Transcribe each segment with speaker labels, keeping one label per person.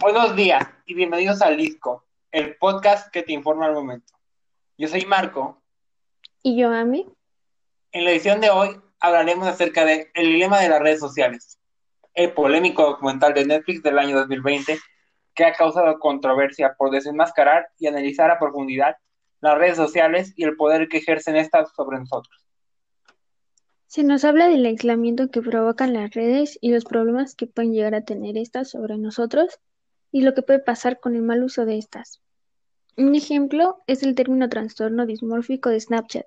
Speaker 1: Buenos días y bienvenidos al Disco, el podcast que te informa al momento. Yo soy Marco.
Speaker 2: Y yo, Ami.
Speaker 1: En la edición de hoy hablaremos acerca de El dilema de las redes sociales, el polémico documental de Netflix del año 2020 que ha causado controversia por desenmascarar y analizar a profundidad las redes sociales y el poder que ejercen estas sobre nosotros.
Speaker 2: Se nos habla del aislamiento que provocan las redes y los problemas que pueden llegar a tener estas sobre nosotros y lo que puede pasar con el mal uso de estas. Un ejemplo es el término trastorno dismórfico de Snapchat,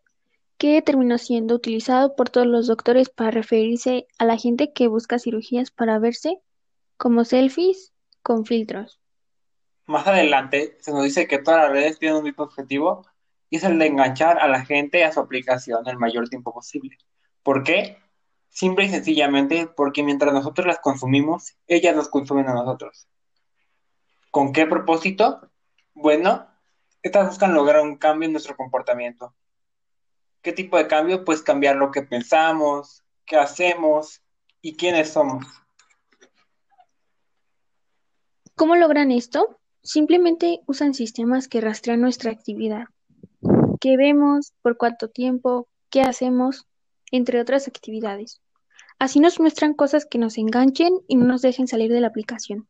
Speaker 2: que terminó siendo utilizado por todos los doctores para referirse a la gente que busca cirugías para verse como selfies con filtros.
Speaker 1: Más adelante se nos dice que todas las redes tienen un mismo objetivo y es el de enganchar a la gente a su aplicación el mayor tiempo posible. ¿Por qué? Simple y sencillamente porque mientras nosotros las consumimos, ellas nos consumen a nosotros. ¿Con qué propósito? Bueno, estas buscan lograr un cambio en nuestro comportamiento. ¿Qué tipo de cambio? Pues cambiar lo que pensamos, qué hacemos y quiénes somos.
Speaker 2: ¿Cómo logran esto? Simplemente usan sistemas que rastrean nuestra actividad, qué vemos, por cuánto tiempo, qué hacemos, entre otras actividades. Así nos muestran cosas que nos enganchen y no nos dejen salir de la aplicación.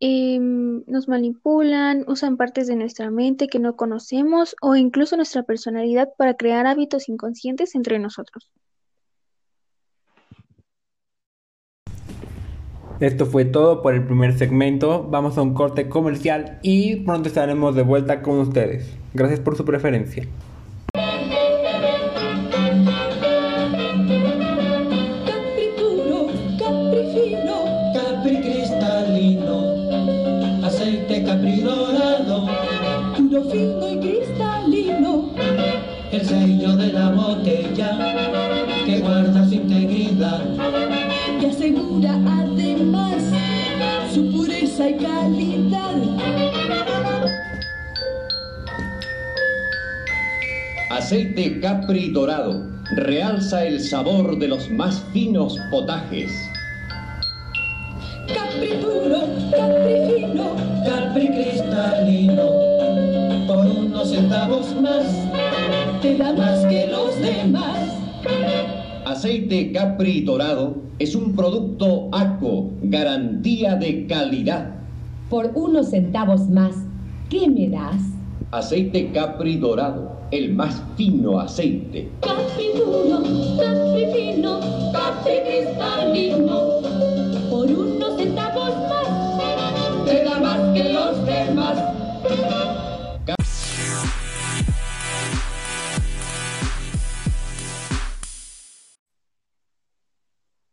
Speaker 2: Em, nos manipulan, usan partes de nuestra mente que no conocemos o incluso nuestra personalidad para crear hábitos inconscientes entre nosotros.
Speaker 1: Esto fue todo por el primer segmento. Vamos a un corte comercial y pronto estaremos de vuelta con ustedes. Gracias por su preferencia.
Speaker 3: De la botella que guarda su integridad y asegura además su pureza y calidad.
Speaker 4: Aceite Capri dorado realza el sabor de los más finos potajes.
Speaker 3: Capri puro, Capri fino, Capri cristalino. Centavos más, te da más que los demás.
Speaker 4: Aceite Capri dorado es un producto ACO, garantía de calidad.
Speaker 5: Por unos centavos más, ¿qué me das?
Speaker 4: Aceite Capri dorado, el más fino aceite.
Speaker 3: Capri puro, Capri fino, Capri cristalino.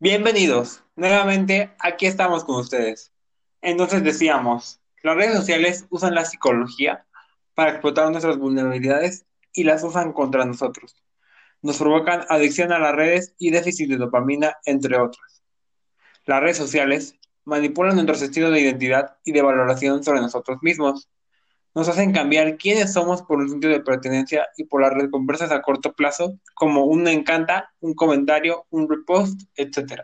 Speaker 1: Bienvenidos. Nuevamente aquí estamos con ustedes. Entonces decíamos, las redes sociales usan la psicología para explotar nuestras vulnerabilidades y las usan contra nosotros. Nos provocan adicción a las redes y déficit de dopamina, entre otras. Las redes sociales manipulan nuestro sentido de identidad y de valoración sobre nosotros mismos. Nos hacen cambiar quiénes somos por un sentido de pertenencia y por las recompensas a corto plazo, como un encanta, un comentario, un repost, etc.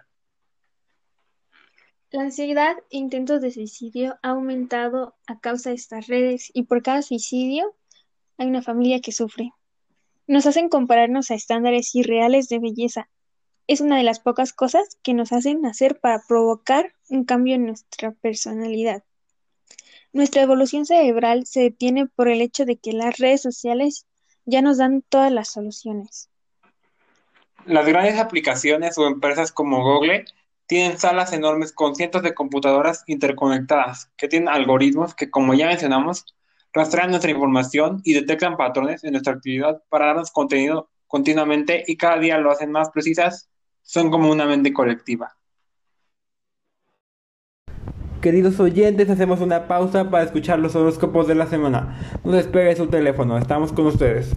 Speaker 2: La ansiedad e intentos de suicidio ha aumentado a causa de estas redes y por cada suicidio hay una familia que sufre. Nos hacen compararnos a estándares irreales de belleza. Es una de las pocas cosas que nos hacen hacer para provocar un cambio en nuestra personalidad. Nuestra evolución cerebral se detiene por el hecho de que las redes sociales ya nos dan todas las soluciones.
Speaker 1: Las grandes aplicaciones o empresas como Google tienen salas enormes con cientos de computadoras interconectadas que tienen algoritmos que, como ya mencionamos, rastrean nuestra información y detectan patrones en nuestra actividad para darnos contenido continuamente y cada día lo hacen más precisas, son como una mente colectiva. Queridos oyentes, hacemos una pausa para escuchar los horóscopos de la semana. No despegue su teléfono, estamos con ustedes.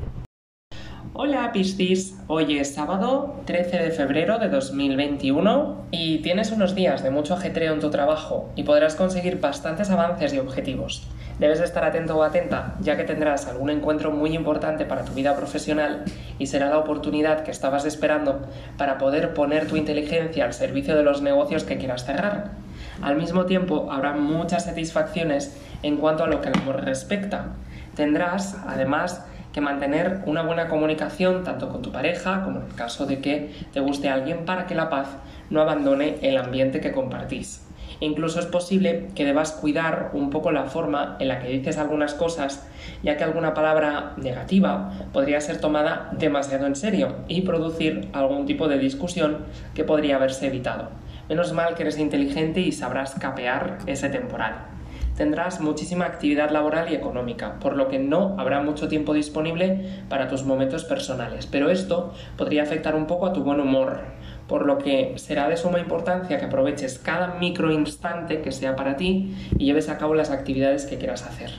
Speaker 6: Hola Piscis, hoy es sábado 13 de febrero de 2021 y tienes unos días de mucho ajetreo en tu trabajo y podrás conseguir bastantes avances y objetivos. Debes estar atento o atenta, ya que tendrás algún encuentro muy importante para tu vida profesional y será la oportunidad que estabas esperando para poder poner tu inteligencia al servicio de los negocios que quieras cerrar. Al mismo tiempo, habrá muchas satisfacciones en cuanto a lo que el amor respecta. Tendrás, además, que mantener una buena comunicación tanto con tu pareja como en el caso de que te guste alguien para que la paz no abandone el ambiente que compartís. Incluso es posible que debas cuidar un poco la forma en la que dices algunas cosas, ya que alguna palabra negativa podría ser tomada demasiado en serio y producir algún tipo de discusión que podría haberse evitado. Menos mal que eres inteligente y sabrás capear ese temporal. Tendrás muchísima actividad laboral y económica, por lo que no habrá mucho tiempo disponible para tus momentos personales, pero esto podría afectar un poco a tu buen humor, por lo que será de suma importancia que aproveches cada micro instante que sea para ti y lleves a cabo las actividades que quieras hacer.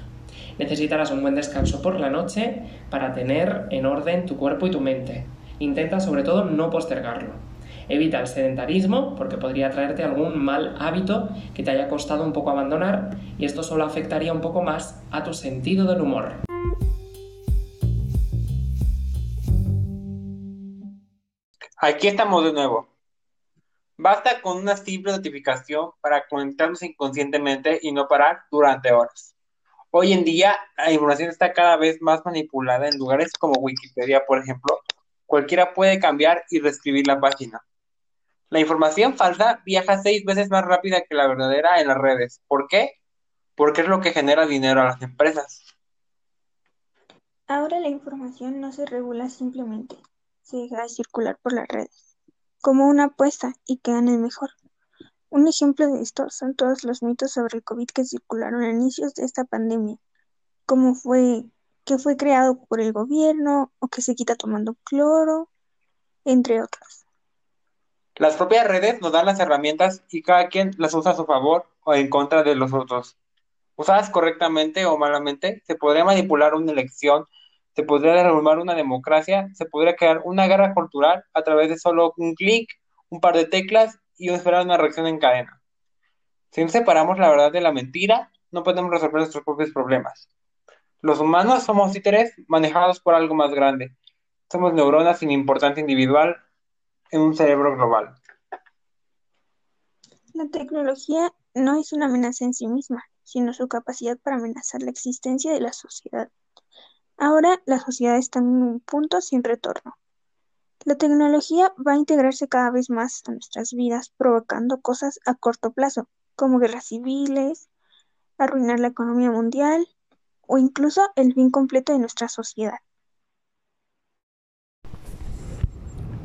Speaker 6: Necesitarás un buen descanso por la noche para tener en orden tu cuerpo y tu mente. Intenta sobre todo no postergarlo. Evita el sedentarismo porque podría traerte algún mal hábito que te haya costado un poco abandonar y esto solo afectaría un poco más a tu sentido del humor.
Speaker 1: Aquí estamos de nuevo. Basta con una simple notificación para conectarnos inconscientemente y no parar durante horas. Hoy en día la información está cada vez más manipulada en lugares como Wikipedia, por ejemplo. Cualquiera puede cambiar y reescribir la página. La información falsa viaja seis veces más rápida que la verdadera en las redes. ¿Por qué? Porque es lo que genera dinero a las empresas.
Speaker 2: Ahora la información no se regula simplemente, se deja de circular por las redes, como una apuesta y que gane el mejor. Un ejemplo de esto son todos los mitos sobre el COVID que circularon a inicios de esta pandemia, como fue que fue creado por el gobierno o que se quita tomando cloro, entre otros.
Speaker 1: Las propias redes nos dan las herramientas y cada quien las usa a su favor o en contra de los otros. Usadas correctamente o malamente, se podría manipular una elección, se podría derrumbar una democracia, se podría crear una guerra cultural a través de solo un clic, un par de teclas y esperar una reacción en cadena. Si no separamos la verdad de la mentira, no podemos resolver nuestros propios problemas. Los humanos somos títeres manejados por algo más grande. Somos neuronas sin importancia individual en un cerebro global.
Speaker 2: La tecnología no es una amenaza en sí misma, sino su capacidad para amenazar la existencia de la sociedad. Ahora la sociedad está en un punto sin retorno. La tecnología va a integrarse cada vez más a nuestras vidas, provocando cosas a corto plazo, como guerras civiles, arruinar la economía mundial o incluso el fin completo de nuestra sociedad.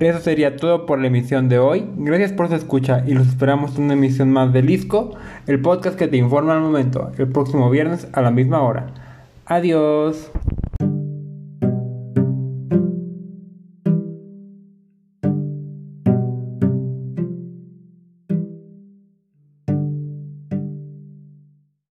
Speaker 1: Eso sería todo por la emisión de hoy. Gracias por su escucha y los esperamos en una emisión más de Lisco, el podcast que te informa al momento, el próximo viernes a la misma hora. Adiós.